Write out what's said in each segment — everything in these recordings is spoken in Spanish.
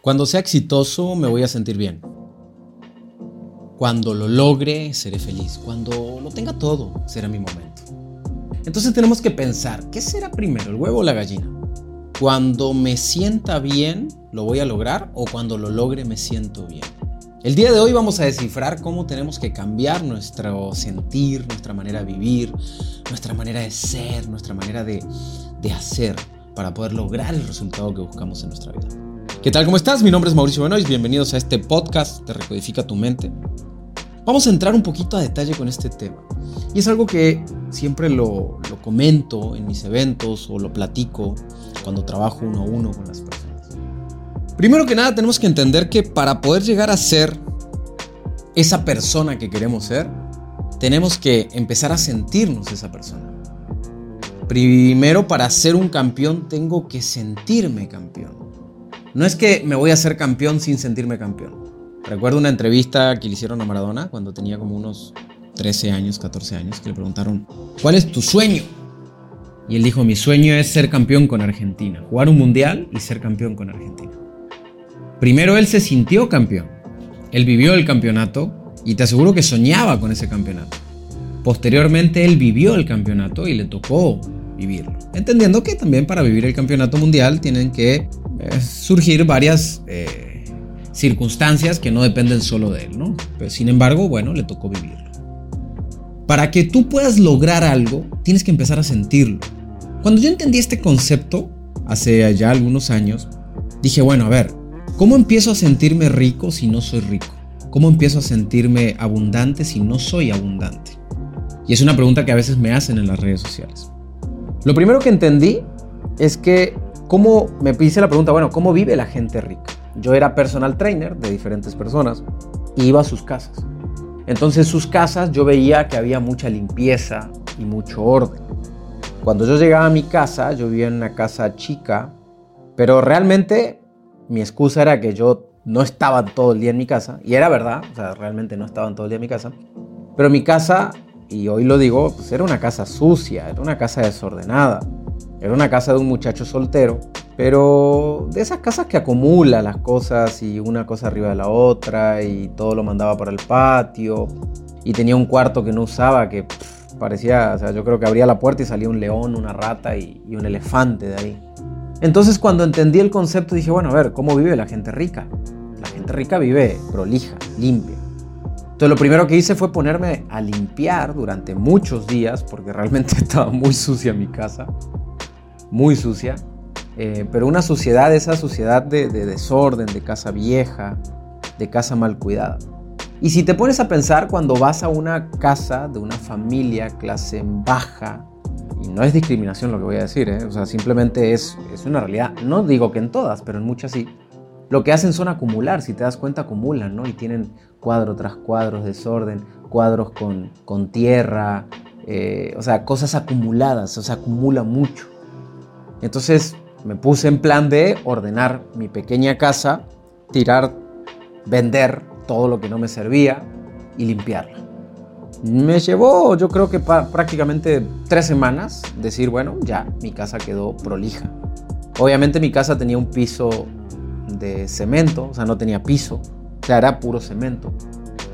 Cuando sea exitoso me voy a sentir bien. Cuando lo logre seré feliz. Cuando lo tenga todo será mi momento. Entonces tenemos que pensar, ¿qué será primero, el huevo o la gallina? Cuando me sienta bien, ¿lo voy a lograr? ¿O cuando lo logre me siento bien? El día de hoy vamos a descifrar cómo tenemos que cambiar nuestro sentir, nuestra manera de vivir, nuestra manera de ser, nuestra manera de, hacer para poder lograr el resultado que buscamos en nuestra vida. ¿Qué tal? ¿Cómo estás? Mi nombre es Mauricio Benoist. Bienvenidos a este podcast de Recodifica tu mente. Vamos a entrar un poquito a detalle con este tema. Y es algo que siempre lo, lo comento en mis eventos o lo platico cuando trabajo uno a uno con las personas. Primero que nada tenemos que entender que para poder llegar a ser esa persona que queremos ser, tenemos que empezar a sentirnos esa persona. Primero para ser un campeón tengo que sentirme campeón. No es que me voy a ser campeón sin sentirme campeón. Recuerdo una entrevista que le hicieron a Maradona cuando tenía como unos 13 años, 14 años, que le preguntaron, ¿cuál es tu sueño? Y él dijo, mi sueño es ser campeón con Argentina, jugar un mundial y ser campeón con Argentina. Primero él se sintió campeón, él vivió el campeonato y te aseguro que soñaba con ese campeonato. Posteriormente él vivió el campeonato y le tocó vivirlo. Entendiendo que también para vivir el campeonato mundial tienen que surgir varias eh, circunstancias que no dependen solo de él, ¿no? Pero sin embargo, bueno, le tocó vivirlo. Para que tú puedas lograr algo, tienes que empezar a sentirlo. Cuando yo entendí este concepto, hace ya algunos años, dije, bueno, a ver, ¿cómo empiezo a sentirme rico si no soy rico? ¿Cómo empiezo a sentirme abundante si no soy abundante? Y es una pregunta que a veces me hacen en las redes sociales. Lo primero que entendí es que ¿Cómo me hice la pregunta, bueno, ¿cómo vive la gente rica? Yo era personal trainer de diferentes personas y iba a sus casas. Entonces sus casas yo veía que había mucha limpieza y mucho orden. Cuando yo llegaba a mi casa, yo vivía en una casa chica, pero realmente mi excusa era que yo no estaba todo el día en mi casa, y era verdad, o sea, realmente no estaba todo el día en mi casa, pero mi casa, y hoy lo digo, pues era una casa sucia, era una casa desordenada. Era una casa de un muchacho soltero, pero de esas casas que acumula las cosas y una cosa arriba de la otra y todo lo mandaba para el patio y tenía un cuarto que no usaba que parecía, o sea, yo creo que abría la puerta y salía un león, una rata y, y un elefante de ahí. Entonces cuando entendí el concepto dije, bueno, a ver, ¿cómo vive la gente rica? La gente rica vive prolija, limpia. Entonces lo primero que hice fue ponerme a limpiar durante muchos días, porque realmente estaba muy sucia mi casa muy sucia, eh, pero una suciedad, esa suciedad de, desorden, de casa vieja, de casa mal cuidada. Y si te pones a pensar cuando vas a una casa de una familia clase baja, y no es discriminación lo que voy a decir, ¿eh? o sea, simplemente es, una realidad, no digo que en todas, pero en muchas sí, lo que hacen son acumular, si te das cuenta acumulan, ¿no? Y tienen cuadro tras cuadros, desorden, cuadros con, con tierra, eh, o sea, cosas acumuladas, o sea, acumula mucho. Entonces me puse en plan de ordenar mi pequeña casa, tirar, vender todo lo que no me servía y limpiarla. Me llevó, yo creo que prácticamente tres semanas decir, bueno, ya, mi casa quedó prolija. Obviamente mi casa tenía un piso de cemento, o sea, no tenía piso, o sea, era puro cemento.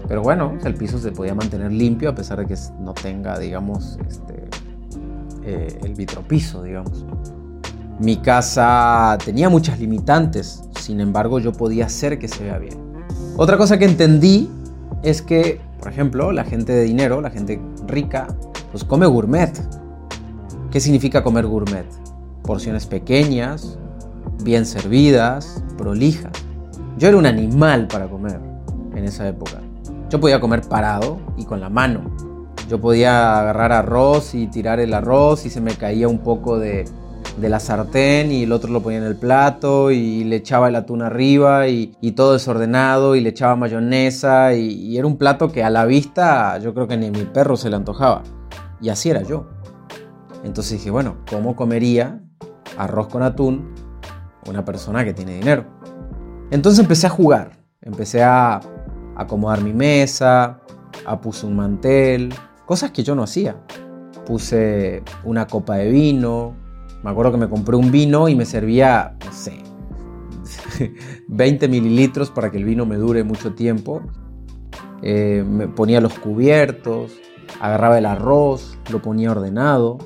Pero bueno, el piso se podía mantener limpio a pesar de que no tenga, digamos, este, eh, el vitropiso, digamos. Mi casa tenía muchas limitantes, sin embargo yo podía hacer que se vea bien. Otra cosa que entendí es que, por ejemplo, la gente de dinero, la gente rica, pues come gourmet. ¿Qué significa comer gourmet? Porciones pequeñas, bien servidas, prolijas. Yo era un animal para comer en esa época. Yo podía comer parado y con la mano. Yo podía agarrar arroz y tirar el arroz y se me caía un poco de, de la sartén y el otro lo ponía en el plato y le echaba el atún arriba y, todo desordenado y le echaba mayonesa y, era un plato que a la vista yo creo que ni mi perro se le antojaba. Y así era yo. Entonces dije, bueno, ¿cómo comería arroz con atún una persona que tiene dinero? Entonces empecé a jugar, empecé a acomodar mi mesa, a puse un mantel, cosas que yo no hacía. Puse una copa de vino, me acuerdo que me compré un vino y me servía, no sé, 20 mililitros para que el vino me dure mucho tiempo. Eh, me ponía los cubiertos, agarraba el arroz, lo ponía ordenado,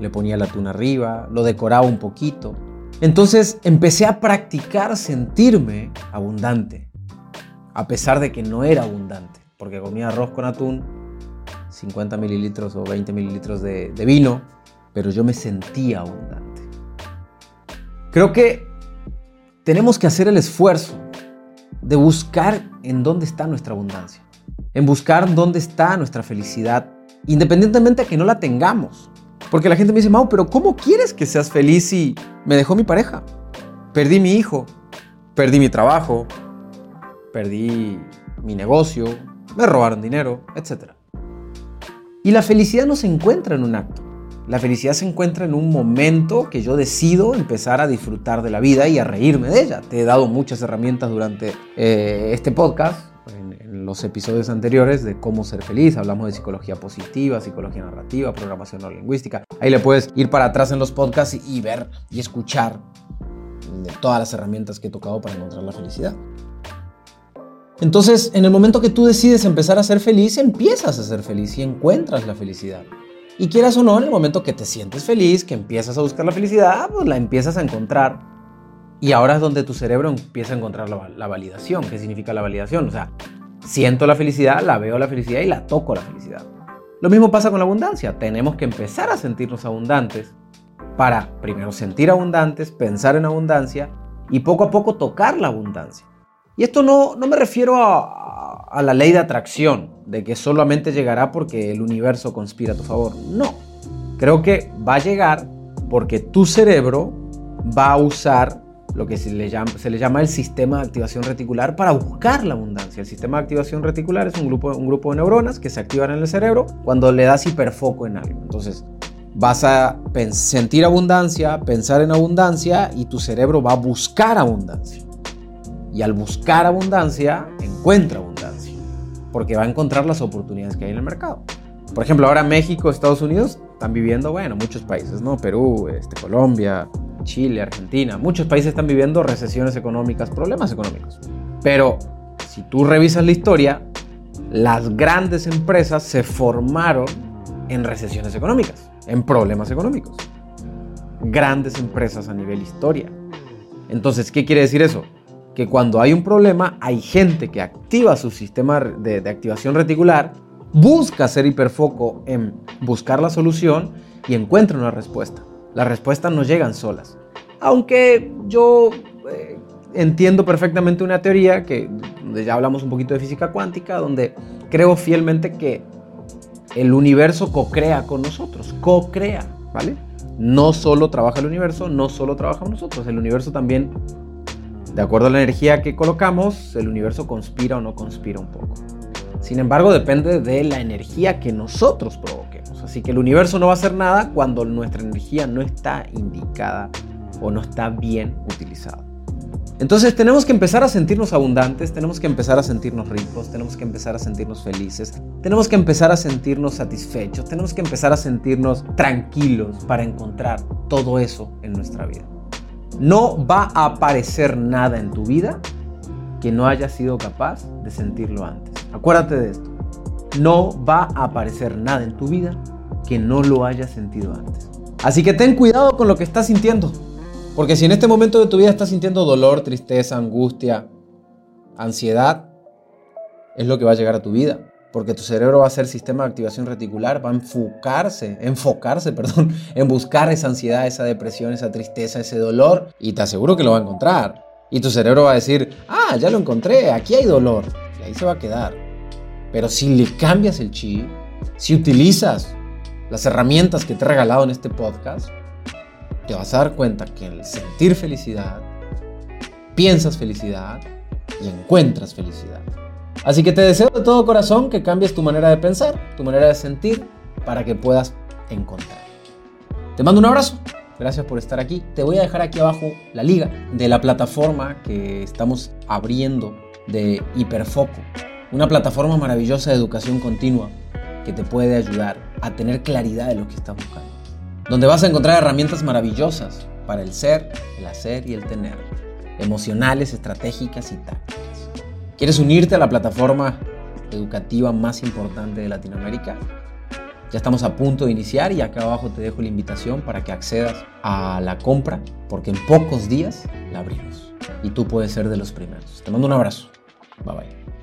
le ponía el atún arriba, lo decoraba un poquito. Entonces empecé a practicar sentirme abundante, a pesar de que no era abundante, porque comía arroz con atún, 50 mililitros o 20 mililitros de, de vino, pero yo me sentía abundante. Creo que tenemos que hacer el esfuerzo de buscar en dónde está nuestra abundancia, en buscar dónde está nuestra felicidad, independientemente de que no la tengamos. Porque la gente me dice, Mau, pero ¿cómo quieres que seas feliz si me dejó mi pareja? Perdí mi hijo, perdí mi trabajo, perdí mi negocio, me robaron dinero, etc. Y la felicidad no se encuentra en un acto. La felicidad se encuentra en un momento que yo decido empezar a disfrutar de la vida y a reírme de ella. Te he dado muchas herramientas durante eh, este podcast, en, los episodios anteriores de cómo ser feliz. Hablamos de psicología positiva, psicología narrativa, programación neurolingüística. Ahí le puedes ir para atrás en los podcasts y, ver y escuchar todas las herramientas que he tocado para encontrar la felicidad. Entonces, en el momento que tú decides empezar a ser feliz, empiezas a ser feliz y encuentras la felicidad. Y quieras o no, en el momento que te sientes feliz, que empiezas a buscar la felicidad, pues la empiezas a encontrar. Y ahora es donde tu cerebro empieza a encontrar la, la, validación. ¿Qué significa la validación? O sea, siento la felicidad, la veo la felicidad y la toco la felicidad. Lo mismo pasa con la abundancia. Tenemos que empezar a sentirnos abundantes para primero sentir abundantes, pensar en abundancia y poco a poco tocar la abundancia. Y esto no, no me refiero a, a la ley de atracción, de que solamente llegará porque el universo conspira a tu favor. No, creo que va a llegar porque tu cerebro va a usar lo que se le, llama, el sistema de activación reticular para buscar la abundancia. El sistema de activación reticular es un grupo, un grupo de neuronas que se activan en el cerebro cuando le das hiperfoco en algo. Entonces, vas a sentir abundancia, pensar en abundancia y tu cerebro va a buscar abundancia. Y al buscar abundancia, encuentra abundancia. Porque va a encontrar las oportunidades que hay en el mercado. Por ejemplo, ahora México, Estados Unidos están viviendo, bueno, muchos países, ¿no? Perú, este, Colombia, Chile, Argentina. Muchos países están viviendo recesiones económicas, problemas económicos. Pero si tú revisas la historia, las grandes empresas se formaron en recesiones económicas, en problemas económicos. Grandes empresas a nivel historia. Entonces, ¿qué quiere decir eso? Que cuando hay un problema hay gente que activa su sistema de, de, activación reticular, busca hacer hiperfoco en buscar la solución y encuentra una respuesta. Las respuestas no llegan solas. Aunque yo eh, entiendo perfectamente una teoría que ya hablamos un poquito de física cuántica, donde creo fielmente que el universo co-crea con nosotros, co-crea, ¿vale? No solo trabaja el universo, no solo trabajamos nosotros, el universo también de acuerdo a la energía que colocamos, el universo conspira o no conspira un poco. Sin embargo, depende de la energía que nosotros provoquemos. Así que el universo no va a hacer nada cuando nuestra energía no está indicada o no está bien utilizada. Entonces tenemos que empezar a sentirnos abundantes, tenemos que empezar a sentirnos ricos, tenemos que empezar a sentirnos felices, tenemos que empezar a sentirnos satisfechos, tenemos que empezar a sentirnos tranquilos para encontrar todo eso en nuestra vida. No va a aparecer nada en tu vida que no hayas sido capaz de sentirlo antes. Acuérdate de esto. No va a aparecer nada en tu vida que no lo hayas sentido antes. Así que ten cuidado con lo que estás sintiendo. Porque si en este momento de tu vida estás sintiendo dolor, tristeza, angustia, ansiedad, es lo que va a llegar a tu vida porque tu cerebro va a hacer sistema de activación reticular, va a enfocarse, enfocarse, perdón, en buscar esa ansiedad, esa depresión, esa tristeza, ese dolor, y te aseguro que lo va a encontrar. Y tu cerebro va a decir, ah, ya lo encontré, aquí hay dolor, y ahí se va a quedar. Pero si le cambias el chip, si utilizas las herramientas que te he regalado en este podcast, te vas a dar cuenta que el sentir felicidad, piensas felicidad y encuentras felicidad. Así que te deseo de todo corazón que cambies tu manera de pensar, tu manera de sentir, para que puedas encontrar. Te mando un abrazo. Gracias por estar aquí. Te voy a dejar aquí abajo la liga de la plataforma que estamos abriendo de Hiperfoco. Una plataforma maravillosa de educación continua que te puede ayudar a tener claridad de lo que estás buscando. Donde vas a encontrar herramientas maravillosas para el ser, el hacer y el tener emocionales, estratégicas y tácticas. ¿Quieres unirte a la plataforma educativa más importante de Latinoamérica? Ya estamos a punto de iniciar y acá abajo te dejo la invitación para que accedas a la compra porque en pocos días la abrimos y tú puedes ser de los primeros. Te mando un abrazo. Bye bye.